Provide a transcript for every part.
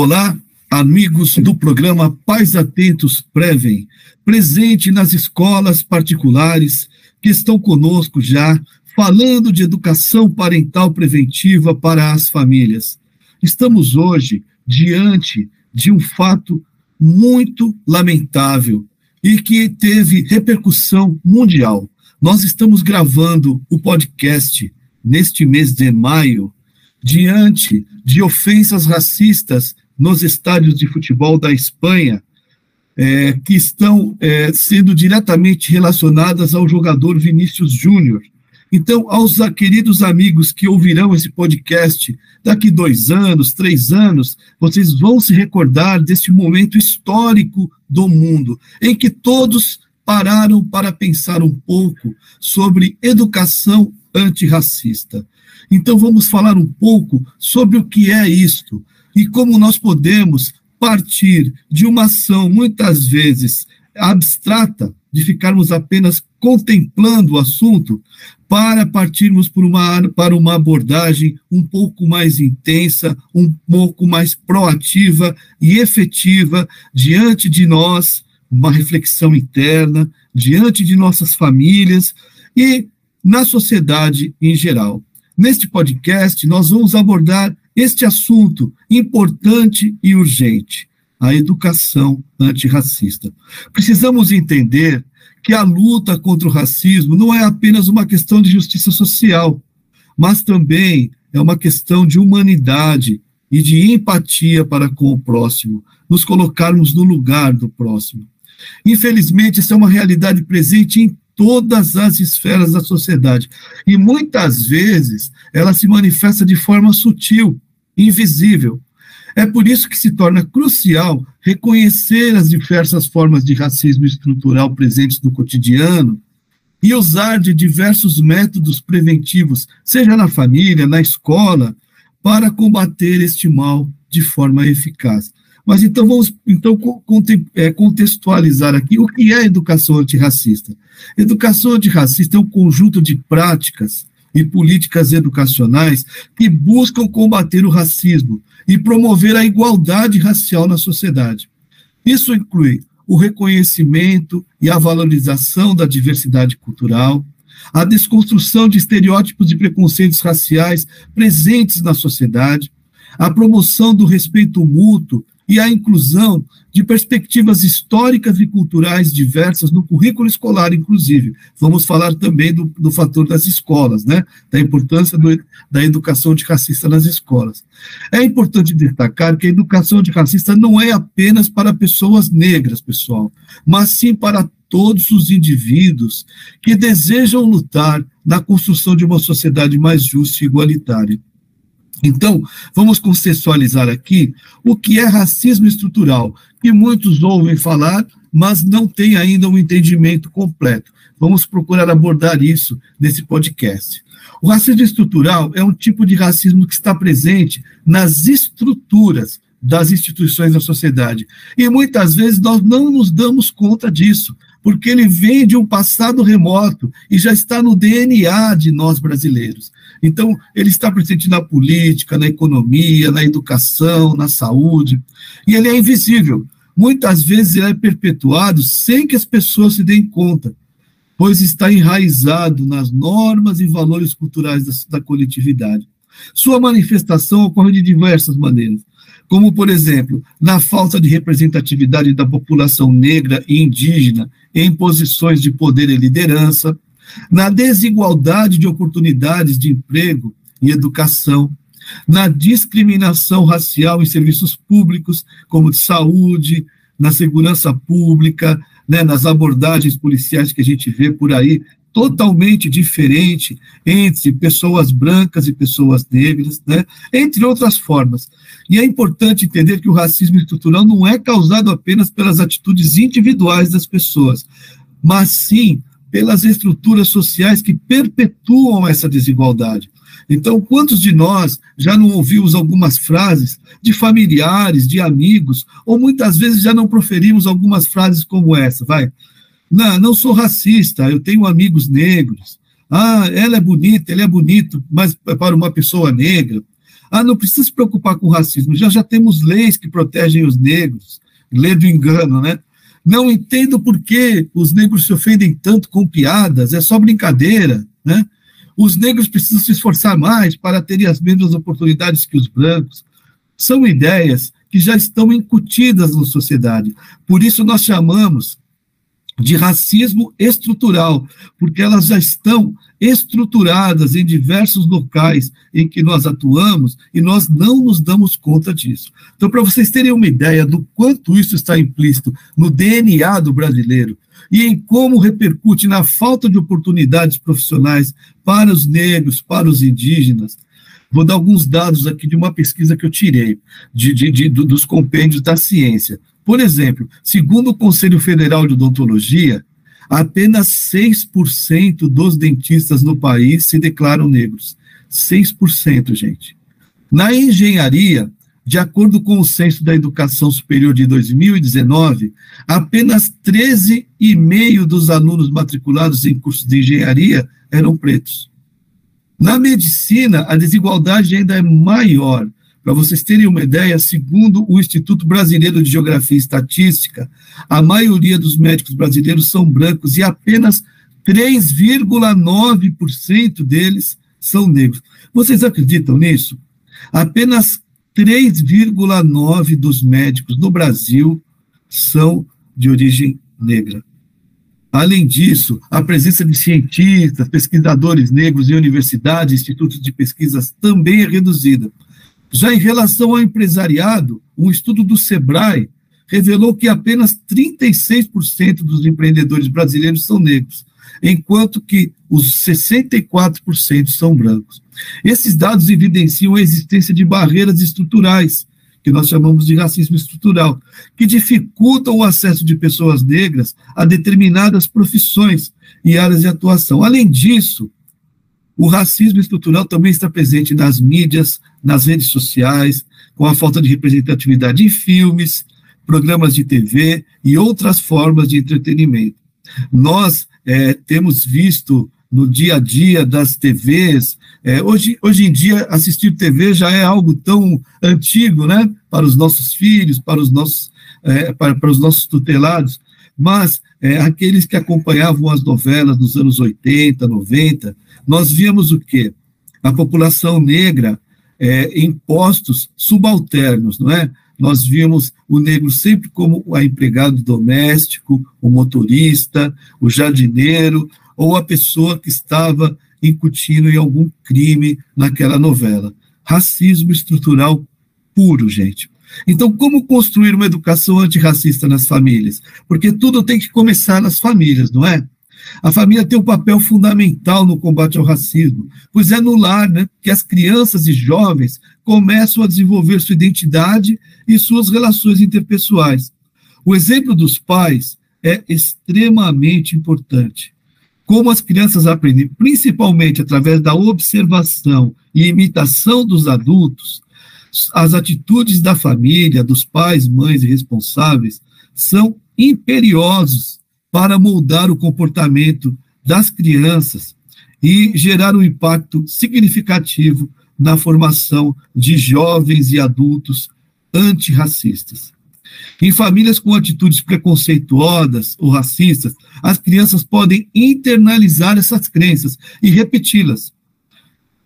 Olá, amigos do programa Pais Atentos Prevem, presente nas escolas particulares que estão conosco já, falando de educação parental preventiva para as famílias. Estamos hoje diante de um fato muito lamentável e que teve repercussão mundial. Nós estamos gravando o podcast neste mês de maio, diante de ofensas racistas nos estádios de futebol da Espanha, é, que estão é, sendo diretamente relacionadas ao jogador Vinícius Júnior. Então, aos queridos amigos que ouvirão esse podcast daqui dois anos, três anos, vocês vão se recordar deste momento histórico do mundo, em que todos pararam para pensar um pouco sobre educação antirracista. Então, vamos falar um pouco sobre o que é isto e como nós podemos partir de uma ação, muitas vezes abstrata, de ficarmos apenas contemplando o assunto, para partirmos por uma, para uma abordagem um pouco mais intensa, um pouco mais proativa e efetiva diante de nós, uma reflexão interna, diante de nossas famílias e na sociedade em geral. Neste podcast, nós vamos abordar este assunto importante e urgente, a educação antirracista. Precisamos entender que a luta contra o racismo não é apenas uma questão de justiça social, mas também é uma questão de humanidade e de empatia para com o próximo, nos colocarmos no lugar do próximo. Infelizmente, essa é uma realidade presente em todas as esferas da sociedade. E muitas vezes ela se manifesta de forma sutil, invisível. É por isso que se torna crucial reconhecer as diversas formas de racismo estrutural presentes no cotidiano e usar de diversos métodos preventivos, seja na família, na escola, para combater este mal de forma eficaz. Mas então vamos então é, contextualizar aqui o que é educação antirracista. Educação antirracista é um conjunto de práticas e políticas educacionais que buscam combater o racismo e promover a igualdade racial na sociedade. Isso inclui o reconhecimento e a valorização da diversidade cultural, a desconstrução de estereótipos e preconceitos raciais presentes na sociedade, a promoção do respeito mútuo e a inclusão de perspectivas históricas e culturais diversas no currículo escolar, inclusive. Vamos falar também do, do fator das escolas, né? da importância do, da educação antirracista nas escolas. É importante destacar que a educação antirracista não é apenas para pessoas negras, pessoal, mas sim para todos os indivíduos que desejam lutar na construção de uma sociedade mais justa e igualitária. Então, vamos contextualizar aqui o que é racismo estrutural, que muitos ouvem falar, mas não têm ainda um entendimento completo. Vamos procurar abordar isso nesse podcast. O racismo estrutural é um tipo de racismo que está presente nas estruturas das instituições da sociedade. E muitas vezes nós não nos damos conta disso, porque ele vem de um passado remoto e já está no DNA de nós brasileiros. Então, ele está presente na política, na economia, na educação, na saúde, e ele é invisível. Muitas vezes ele é perpetuado sem que as pessoas se deem conta, pois está enraizado nas normas e valores culturais da, da coletividade. Sua manifestação ocorre de diversas maneiras, como, por exemplo, na falta de representatividade da população negra e indígena em posições de poder e liderança, na desigualdade de oportunidades de emprego e educação, na discriminação racial em serviços públicos, como de saúde, na segurança pública, né, nas abordagens policiais que a gente vê por aí, totalmente diferente entre pessoas brancas e pessoas negras, né, entre outras formas. E é importante entender que o racismo estrutural não é causado apenas pelas atitudes individuais das pessoas, mas sim pelas estruturas sociais que perpetuam essa desigualdade. Então, quantos de nós já não ouvimos algumas frases de familiares, de amigos, ou muitas vezes já não proferimos algumas frases como essa, vai? Não, não sou racista, eu tenho amigos negros. Ah, ela é bonita, ele é bonito, mas para uma pessoa negra. Ah, não precisa se preocupar com racismo, já já temos leis que protegem os negros, lei do engano, né? Não entendo por que os negros se ofendem tanto com piadas, é só brincadeira, né? Os negros precisam se esforçar mais para terem as mesmas oportunidades que os brancos. São ideias que já estão incutidas na sociedade. Por isso nós chamamos de racismo estrutural, porque elas já estão estruturadas em diversos locais em que nós atuamos e nós não nos damos conta disso. Então, para vocês terem uma ideia do quanto isso está implícito no DNA do brasileiro, e em como repercute na falta de oportunidades profissionais para os negros, para os indígenas. Vou dar alguns dados aqui de uma pesquisa que eu tirei de, de, de, dos compêndios da ciência. Por exemplo, segundo o Conselho Federal de Odontologia, apenas 6% dos dentistas no país se declaram negros. 6%, gente. Na engenharia, de acordo com o Censo da Educação Superior de 2019, apenas 13,5% dos alunos matriculados em cursos de engenharia eram pretos. Na medicina, a desigualdade ainda é maior. Para vocês terem uma ideia, segundo o Instituto Brasileiro de Geografia e Estatística, a maioria dos médicos brasileiros são brancos e apenas 3,9% deles são negros. Vocês acreditam nisso? Apenas 3,9% dos médicos no Brasil são de origem negra. Além disso, a presença de cientistas, pesquisadores negros em universidades e institutos de pesquisas também é reduzida. Já em relação ao empresariado, um estudo do SEBRAE revelou que apenas 36% dos empreendedores brasileiros são negros, enquanto que os 64% são brancos. Esses dados evidenciam a existência de barreiras estruturais, que nós chamamos de racismo estrutural, que dificultam o acesso de pessoas negras a determinadas profissões e áreas de atuação. Além disso, o racismo estrutural também está presente nas mídias, nas redes sociais, com a falta de representatividade em filmes, programas de TV e outras formas de entretenimento. Nós é, temos visto no dia a dia das TVs. É, hoje, hoje em dia, assistir TV já é algo tão antigo, né? Para os nossos filhos, para os nossos, é, para, para os nossos tutelados, mas é, aqueles que acompanhavam as novelas dos anos 80, 90, nós víamos o quê? A população negra é, em postos subalternos, não é? Nós vimos o negro sempre como o empregado doméstico, o motorista, o jardineiro, ou a pessoa que estava incutindo em algum crime naquela novela. Racismo estrutural puro, gente. Então, como construir uma educação antirracista nas famílias? Porque tudo tem que começar nas famílias, não é? A família tem um papel fundamental no combate ao racismo, pois é no lar né, que as crianças e jovens começam a desenvolver sua identidade e suas relações interpessoais. O exemplo dos pais é extremamente importante. Como as crianças aprendem, principalmente através da observação e imitação dos adultos, as atitudes da família, dos pais, mães e responsáveis são imperiosos para moldar o comportamento das crianças e gerar um impacto significativo na formação de jovens e adultos antirracistas. Em famílias com atitudes preconceituosas ou racistas, as crianças podem internalizar essas crenças e repeti-las.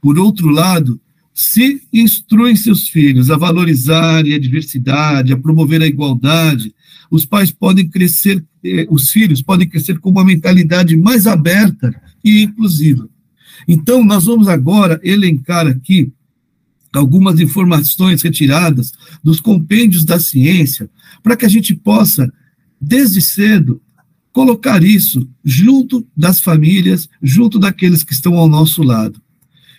Por outro lado, se instruem seus filhos a valorizarem a diversidade, a promover a igualdade, os pais podem crescer, eh, os filhos podem crescer com uma mentalidade mais aberta e inclusiva. Então, nós vamos agora elencar aqui algumas informações retiradas dos compêndios da ciência, para que a gente possa, desde cedo, colocar isso junto das famílias, junto daqueles que estão ao nosso lado.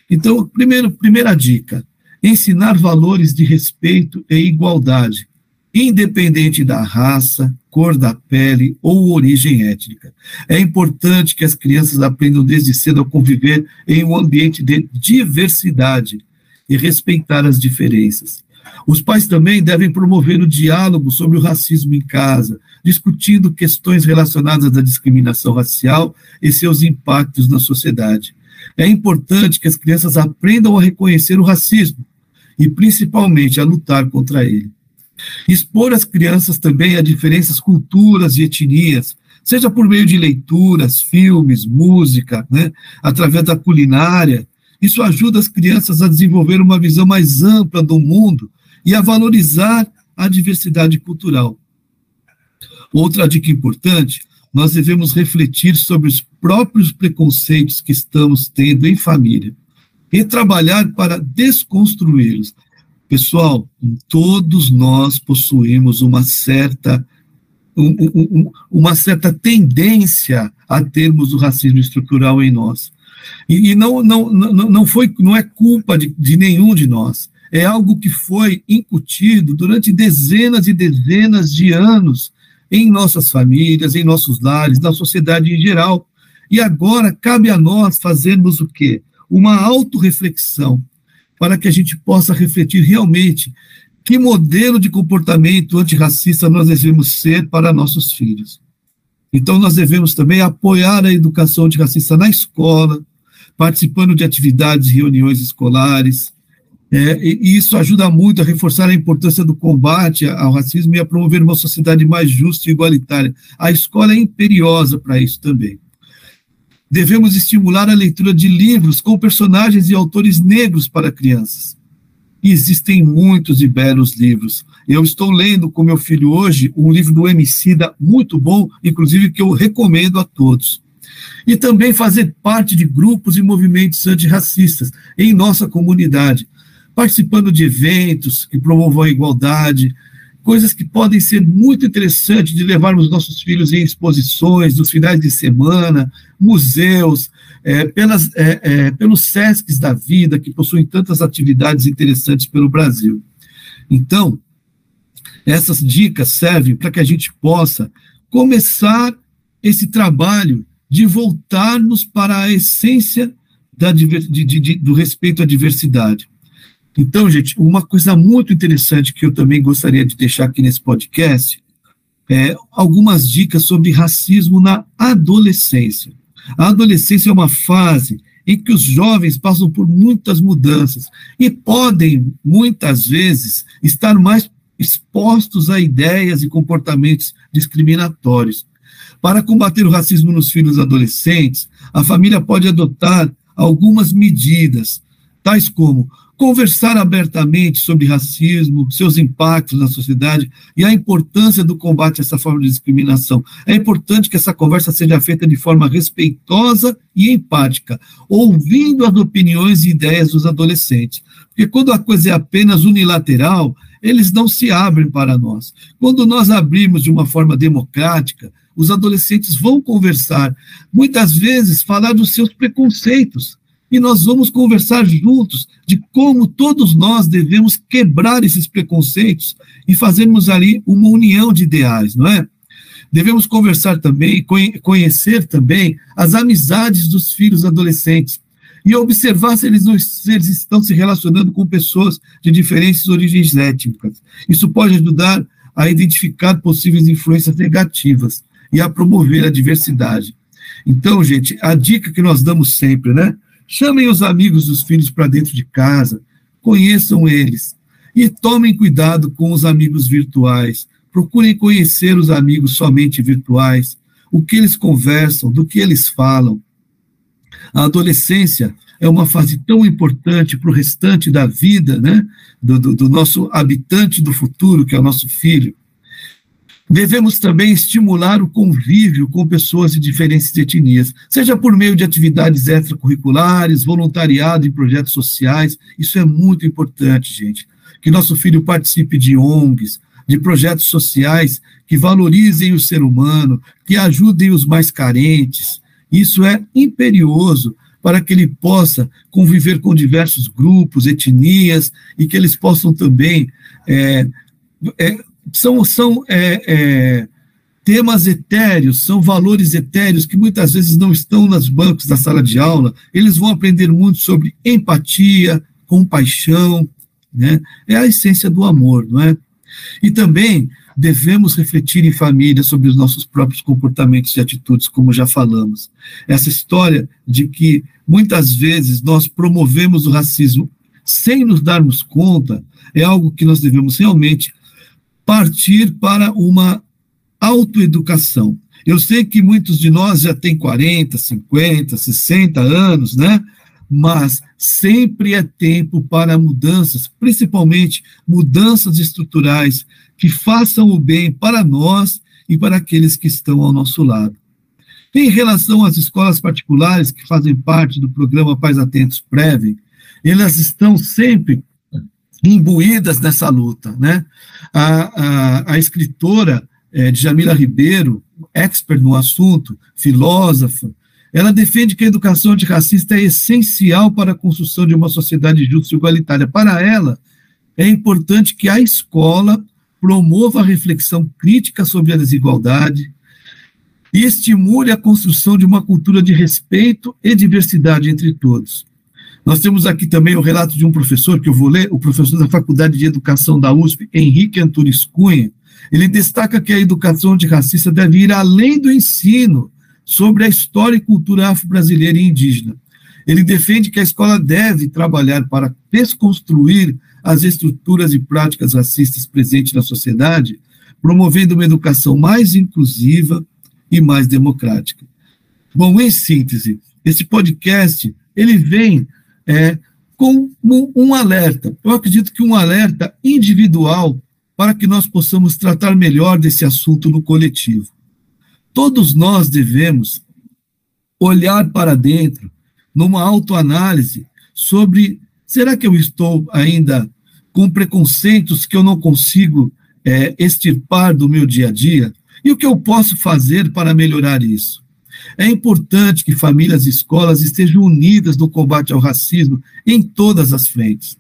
Então, primeiro, primeira dica: ensinar valores de respeito e igualdade, independente da raça, cor da pele ou origem étnica. É importante que as crianças aprendam desde cedo a conviver em um ambiente de diversidade e respeitar as diferenças. Os pais também devem promover o diálogo sobre o racismo em casa, discutindo questões relacionadas à discriminação racial e seus impactos na sociedade. É importante que as crianças aprendam a reconhecer o racismo e principalmente a lutar contra ele. Expor as crianças também a diferentes culturas e etnias, seja por meio de leituras, filmes, música, né, através da culinária. Isso ajuda as crianças a desenvolver uma visão mais ampla do mundo e a valorizar a diversidade cultural. Outra dica importante: nós devemos refletir sobre os próprios preconceitos que estamos tendo em família e trabalhar para desconstruí-los. Pessoal, todos nós possuímos uma certa um, um, uma certa tendência a termos o racismo estrutural em nós. E, e não, não, não, não, foi, não é culpa de, de nenhum de nós. É algo que foi incutido durante dezenas e dezenas de anos em nossas famílias, em nossos lares, na sociedade em geral. E agora cabe a nós fazermos o quê? Uma autorreflexão, para que a gente possa refletir realmente que modelo de comportamento antirracista nós devemos ser para nossos filhos. Então, nós devemos também apoiar a educação antirracista na escola, participando de atividades reuniões escolares. É, e isso ajuda muito a reforçar a importância do combate ao racismo e a promover uma sociedade mais justa e igualitária. A escola é imperiosa para isso também. Devemos estimular a leitura de livros com personagens e autores negros para crianças existem muitos e belos livros. Eu estou lendo com meu filho hoje um livro do Emicida muito bom, inclusive que eu recomendo a todos. E também fazer parte de grupos e movimentos antirracistas em nossa comunidade, participando de eventos que promovam a igualdade, coisas que podem ser muito interessantes de levarmos nossos filhos em exposições, nos finais de semana, museus, é, pelas, é, é, pelos SESCs da vida, que possuem tantas atividades interessantes pelo Brasil. Então, essas dicas servem para que a gente possa começar esse trabalho de voltarmos para a essência da, de, de, de, do respeito à diversidade. Então, gente, uma coisa muito interessante que eu também gostaria de deixar aqui nesse podcast é algumas dicas sobre racismo na adolescência. A adolescência é uma fase em que os jovens passam por muitas mudanças e podem, muitas vezes, estar mais expostos a ideias e comportamentos discriminatórios. Para combater o racismo nos filhos adolescentes, a família pode adotar algumas medidas, tais como conversar abertamente sobre racismo, seus impactos na sociedade e a importância do combate a essa forma de discriminação. É importante que essa conversa seja feita de forma respeitosa e empática, ouvindo as opiniões e ideias dos adolescentes. Porque quando a coisa é apenas unilateral, eles não se abrem para nós. Quando nós abrimos de uma forma democrática, os adolescentes vão conversar, muitas vezes falar dos seus preconceitos, e nós vamos conversar juntos de como todos nós devemos quebrar esses preconceitos e fazermos ali uma união de ideais, não é? Devemos conversar também, conhecer também as amizades dos filhos adolescentes e observar se eles, se eles estão se relacionando com pessoas de diferentes origens étnicas. Isso pode ajudar a identificar possíveis influências negativas e a promover a diversidade. Então, gente, a dica que nós damos sempre, né? Chamem os amigos dos filhos para dentro de casa, conheçam eles e tomem cuidado com os amigos virtuais. Procurem conhecer os amigos somente virtuais, o que eles conversam, do que eles falam. A adolescência é uma fase tão importante para o restante da vida, né? Do, do, do nosso habitante do futuro, que é o nosso filho. Devemos também estimular o convívio com pessoas de diferentes etnias, seja por meio de atividades extracurriculares, voluntariado em projetos sociais. Isso é muito importante, gente. Que nosso filho participe de ONGs, de projetos sociais que valorizem o ser humano, que ajudem os mais carentes. Isso é imperioso para que ele possa conviver com diversos grupos, etnias, e que eles possam também é, é, são, são é, é, temas etéreos, são valores etéreos que muitas vezes não estão nos bancos da sala de aula. Eles vão aprender muito sobre empatia, compaixão, né? É a essência do amor, não é? E também devemos refletir em família sobre os nossos próprios comportamentos e atitudes, como já falamos. Essa história de que muitas vezes nós promovemos o racismo sem nos darmos conta, é algo que nós devemos realmente partir para uma autoeducação. Eu sei que muitos de nós já têm 40, 50, 60 anos, né? Mas sempre é tempo para mudanças, principalmente mudanças estruturais que façam o bem para nós e para aqueles que estão ao nosso lado. Em relação às escolas particulares que fazem parte do programa Pais Atentos Prevem, elas estão sempre imbuídas nessa luta. Né? A, a, a escritora é, Djamila Ribeiro, expert no assunto, filósofa, ela defende que a educação antirracista é essencial para a construção de uma sociedade justa e igualitária. Para ela, é importante que a escola promova a reflexão crítica sobre a desigualdade e estimule a construção de uma cultura de respeito e diversidade entre todos. Nós temos aqui também o relato de um professor que eu vou ler, o professor da Faculdade de Educação da USP, Henrique Antunes Cunha. Ele destaca que a educação antirracista deve ir além do ensino sobre a história e cultura afro-brasileira e indígena. Ele defende que a escola deve trabalhar para desconstruir as estruturas e práticas racistas presentes na sociedade, promovendo uma educação mais inclusiva e mais democrática. Bom, em síntese, esse podcast ele vem é, com um alerta. Eu acredito que um alerta individual para que nós possamos tratar melhor desse assunto no coletivo. Todos nós devemos olhar para dentro, numa autoanálise, sobre será que eu estou ainda com preconceitos que eu não consigo é, extirpar do meu dia a dia? E o que eu posso fazer para melhorar isso? É importante que famílias e escolas estejam unidas no combate ao racismo em todas as frentes.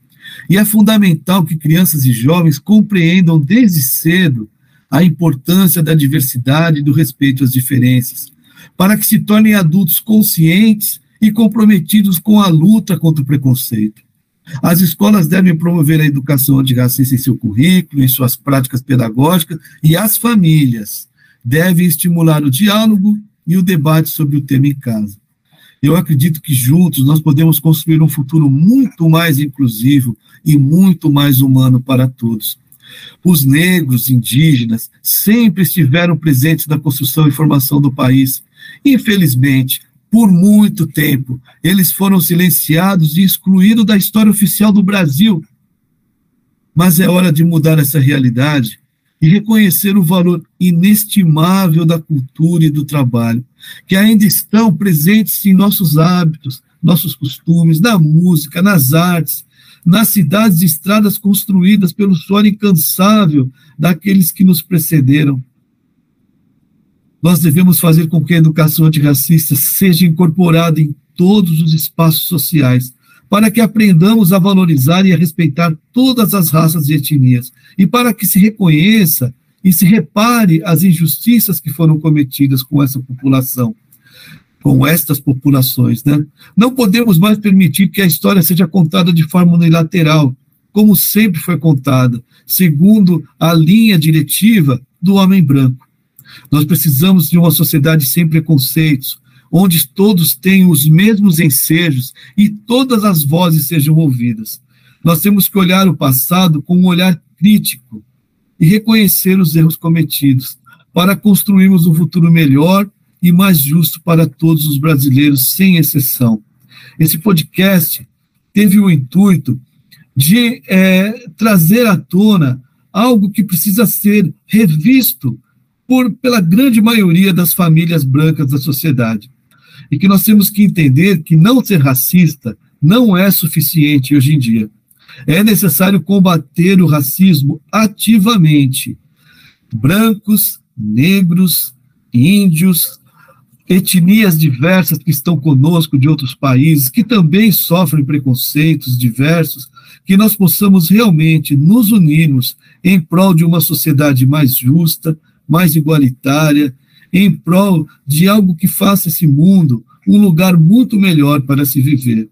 E é fundamental que crianças e jovens compreendam desde cedo a importância da diversidade e do respeito às diferenças, para que se tornem adultos conscientes e comprometidos com a luta contra o preconceito. As escolas devem promover a educação antirracista em seu currículo, em suas práticas pedagógicas, e as famílias devem estimular o diálogo e o debate sobre o tema em casa. Eu acredito que juntos nós podemos construir um futuro muito mais inclusivo e muito mais humano para todos. Os negros, indígenas, sempre estiveram presentes na construção e formação do país. Infelizmente, por muito tempo, eles foram silenciados e excluídos da história oficial do Brasil. Mas é hora de mudar essa realidade e reconhecer o valor inestimável da cultura e do trabalho, que ainda estão presentes em nossos hábitos, nossos costumes, na música, nas artes, nas cidades e estradas construídas pelo suor incansável daqueles que nos precederam. Nós devemos fazer com que a educação antirracista seja incorporada em todos os espaços sociais, para que aprendamos a valorizar e a respeitar todas as raças e etnias, e para que se reconheça e se repare as injustiças que foram cometidas com essa população, com estas populações. Né? Não podemos mais permitir que a história seja contada de forma unilateral, como sempre foi contada, segundo a linha diretiva do homem branco. Nós precisamos de uma sociedade sem preconceitos, onde todos tenham os mesmos ensejos e todas as vozes sejam ouvidas. Nós temos que olhar o passado com um olhar crítico e reconhecer os erros cometidos, para construirmos um futuro melhor e mais justo para todos os brasileiros, sem exceção. Esse podcast teve o intuito de é, trazer à tona algo que precisa ser revisto por, pela grande maioria das famílias brancas da sociedade e que nós temos que entender que não ser racista não é suficiente hoje em dia. É necessário combater o racismo ativamente. Brancos, negros, índios, etnias diversas que estão conosco de outros países, que também sofrem preconceitos diversos, que nós possamos realmente nos unirmos em prol de uma sociedade mais justa, mais igualitária, em prol de algo que faça esse mundo um lugar muito melhor para se viver.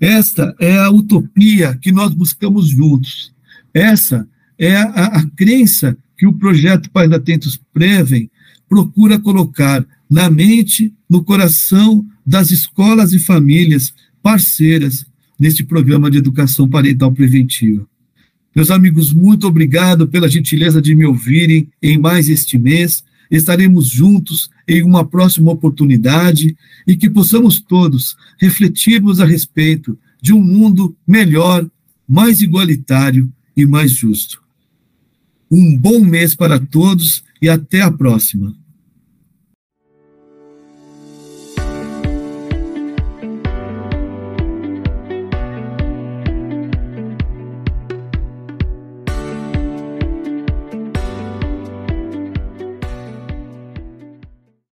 Esta é a utopia que nós buscamos juntos. Essa é a, a crença que o projeto Pais Atentos Prevem procura colocar na mente, no coração das escolas e famílias parceiras, neste programa de educação parental preventiva. Meus amigos, muito obrigado pela gentileza de me ouvirem em mais este mês. Estaremos juntos em uma próxima oportunidade e que possamos todos refletirmos a respeito de um mundo melhor, mais igualitário e mais justo. Um bom mês para todos e até a próxima.